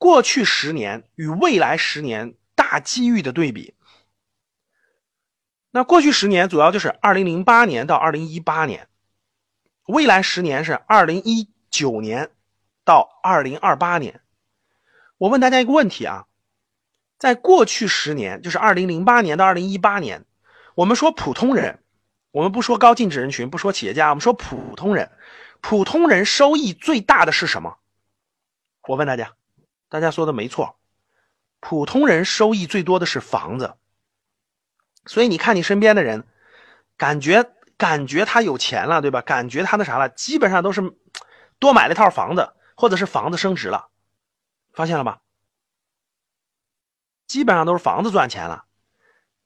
过去十年与未来十年大机遇的对比。那过去十年主要就是二零零八年到二零一八年，未来十年是二零一九年到二零二八年。我问大家一个问题啊，在过去十年，就是二零零八年到二零一八年，我们说普通人，我们不说高净值人群，不说企业家，我们说普通人，普通人收益最大的是什么？我问大家。大家说的没错，普通人收益最多的是房子，所以你看你身边的人，感觉感觉他有钱了，对吧？感觉他那啥了，基本上都是多买了一套房子，或者是房子升值了，发现了吧？基本上都是房子赚钱了，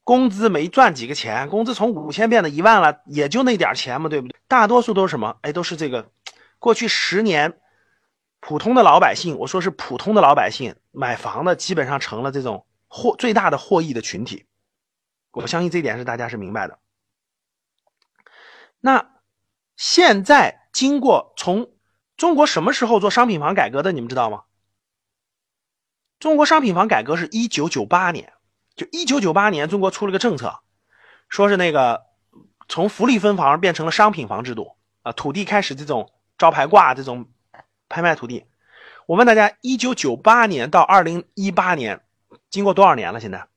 工资没赚几个钱，工资从五千变到一万了，也就那点钱嘛，对不对？大多数都是什么？哎，都是这个过去十年。普通的老百姓，我说是普通的老百姓买房的，基本上成了这种获最大的获益的群体。我相信这点是大家是明白的。那现在经过从中国什么时候做商品房改革的，你们知道吗？中国商品房改革是一九九八年，就一九九八年，中国出了个政策，说是那个从福利分房变成了商品房制度啊，土地开始这种招牌挂这种。拍卖土地，我问大家，一九九八年到二零一八年，经过多少年了？现在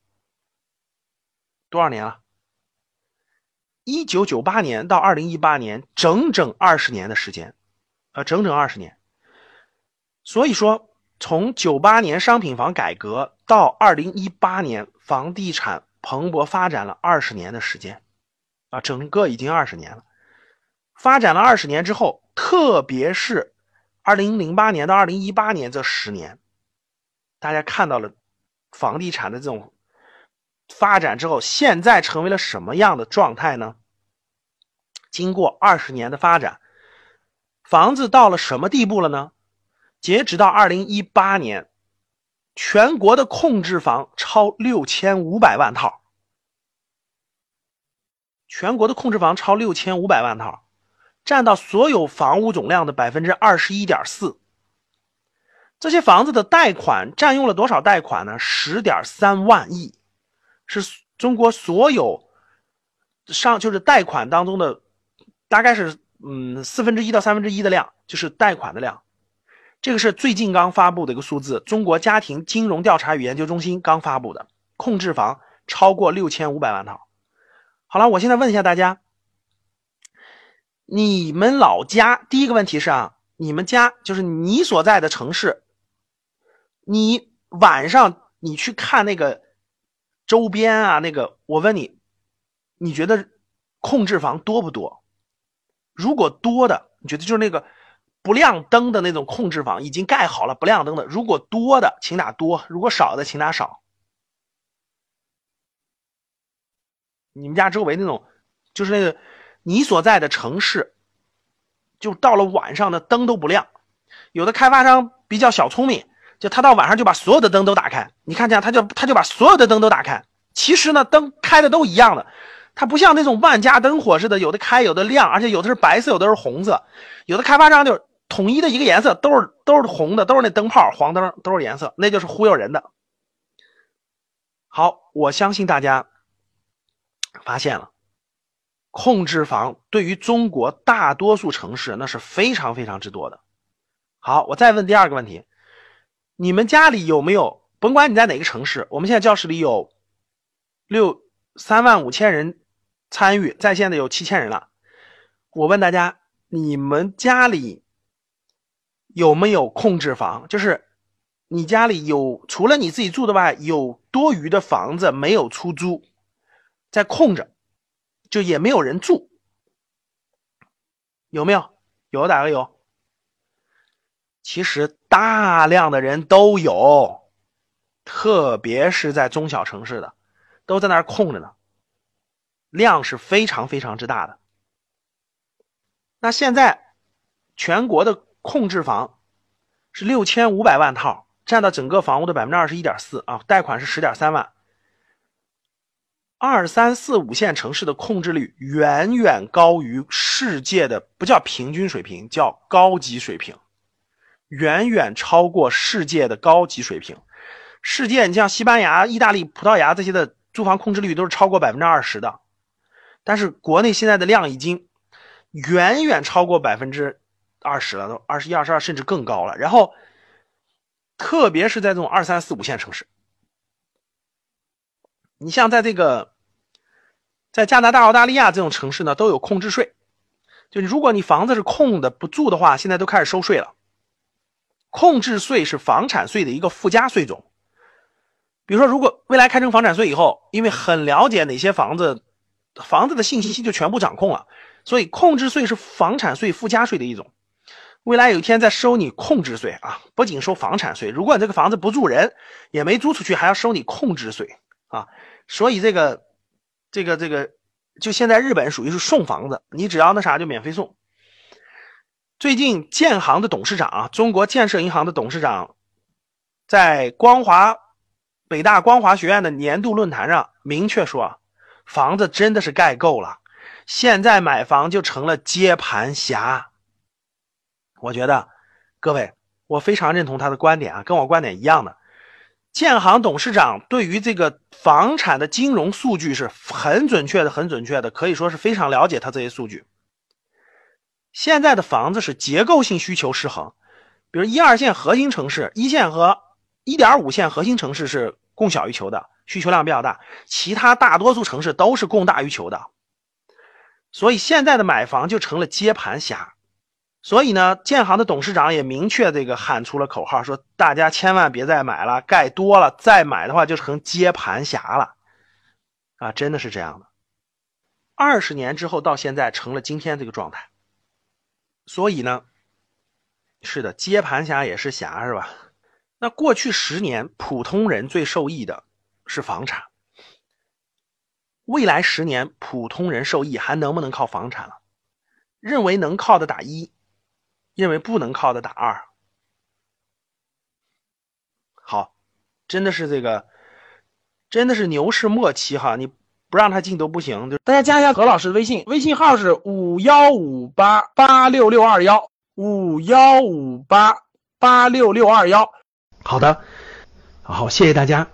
多少年了？一九九八年到二零一八年，整整二十年的时间，啊，整整二十年。所以说，从九八年商品房改革到二零一八年，房地产蓬勃发展了二十年的时间，啊，整个已经二十年了。发展了二十年之后，特别是。二零零八年到二零一八年这十年，大家看到了房地产的这种发展之后，现在成为了什么样的状态呢？经过二十年的发展，房子到了什么地步了呢？截止到二零一八年，全国的控制房超六千五百万套，全国的控制房超六千五百万套。占到所有房屋总量的百分之二十一点四，这些房子的贷款占用了多少贷款呢？十点三万亿，是中国所有上就是贷款当中的大概是嗯四分之一到三分之一的量，就是贷款的量。这个是最近刚发布的一个数字，中国家庭金融调查与研究中心刚发布的，控制房超过六千五百万套。好了，我现在问一下大家。你们老家第一个问题是啊，你们家就是你所在的城市，你晚上你去看那个周边啊，那个我问你，你觉得控制房多不多？如果多的，你觉得就是那个不亮灯的那种控制房已经盖好了不亮灯的，如果多的请打多，如果少的请打少。你们家周围那种就是那个。你所在的城市，就到了晚上的灯都不亮。有的开发商比较小聪明，就他到晚上就把所有的灯都打开。你看这样他就他就把所有的灯都打开。其实呢，灯开的都一样的，它不像那种万家灯火似的，有的开有的亮，而且有的是白色，有的是红色。有的开发商就统一的一个颜色，都是都是红的，都是那灯泡黄灯都是颜色，那就是忽悠人的。好，我相信大家发现了。控制房对于中国大多数城市那是非常非常之多的。好，我再问第二个问题：你们家里有没有？甭管你在哪个城市，我们现在教室里有六三万五千人参与在线的有七千人了。我问大家，你们家里有没有控制房？就是你家里有除了你自己住的外，有多余的房子没有出租，在空着。就也没有人住，有没有？有打个有。其实大量的人都有，特别是在中小城市的，都在那儿空着呢，量是非常非常之大的。那现在全国的控制房是六千五百万套，占到整个房屋的百分之二十一点四啊，贷款是十点三万。二三四五线城市的控制率远远高于世界的不叫平均水平，叫高级水平，远远超过世界的高级水平。世界，你像西班牙、意大利、葡萄牙这些的住房控制率都是超过百分之二十的，但是国内现在的量已经远远超过百分之二十了，都二十一、二十二甚至更高了。然后，特别是在这种二三四五线城市，你像在这个在加拿大、澳大利亚这种城市呢，都有空置税，就如果你房子是空的不住的话，现在都开始收税了。空置税是房产税的一个附加税种。比如说，如果未来开征房产税以后，因为很了解哪些房子，房子的信息就全部掌控了，所以空置税是房产税附加税的一种。未来有一天再收你控制税啊，不仅收房产税，如果你这个房子不住人，也没租出去，还要收你控制税啊。所以这个，这个，这个，就现在日本属于是送房子，你只要那啥就免费送。最近建行的董事长啊，中国建设银行的董事长，在光华。北大光华学院的年度论坛上明确说，房子真的是盖够了，现在买房就成了接盘侠。我觉得，各位，我非常认同他的观点啊，跟我观点一样的。建行董事长对于这个房产的金融数据是很准确的，很准确的，可以说是非常了解他这些数据。现在的房子是结构性需求失衡，比如一二线核心城市，一线和。一点五线核心城市是供小于求的，需求量比较大，其他大多数城市都是供大于求的，所以现在的买房就成了接盘侠。所以呢，建行的董事长也明确这个喊出了口号，说大家千万别再买了，盖多了再买的话就成接盘侠了。啊，真的是这样的。二十年之后到现在成了今天这个状态。所以呢，是的，接盘侠也是侠，是吧？那过去十年，普通人最受益的是房产。未来十年，普通人受益还能不能靠房产了？认为能靠的打一，认为不能靠的打二。好，真的是这个，真的是牛市末期哈，你不让他进都不行。就大家加一下何老师的微信，微信号是五幺五八八六六二幺五幺五八八六六二幺。好的，好，谢谢大家。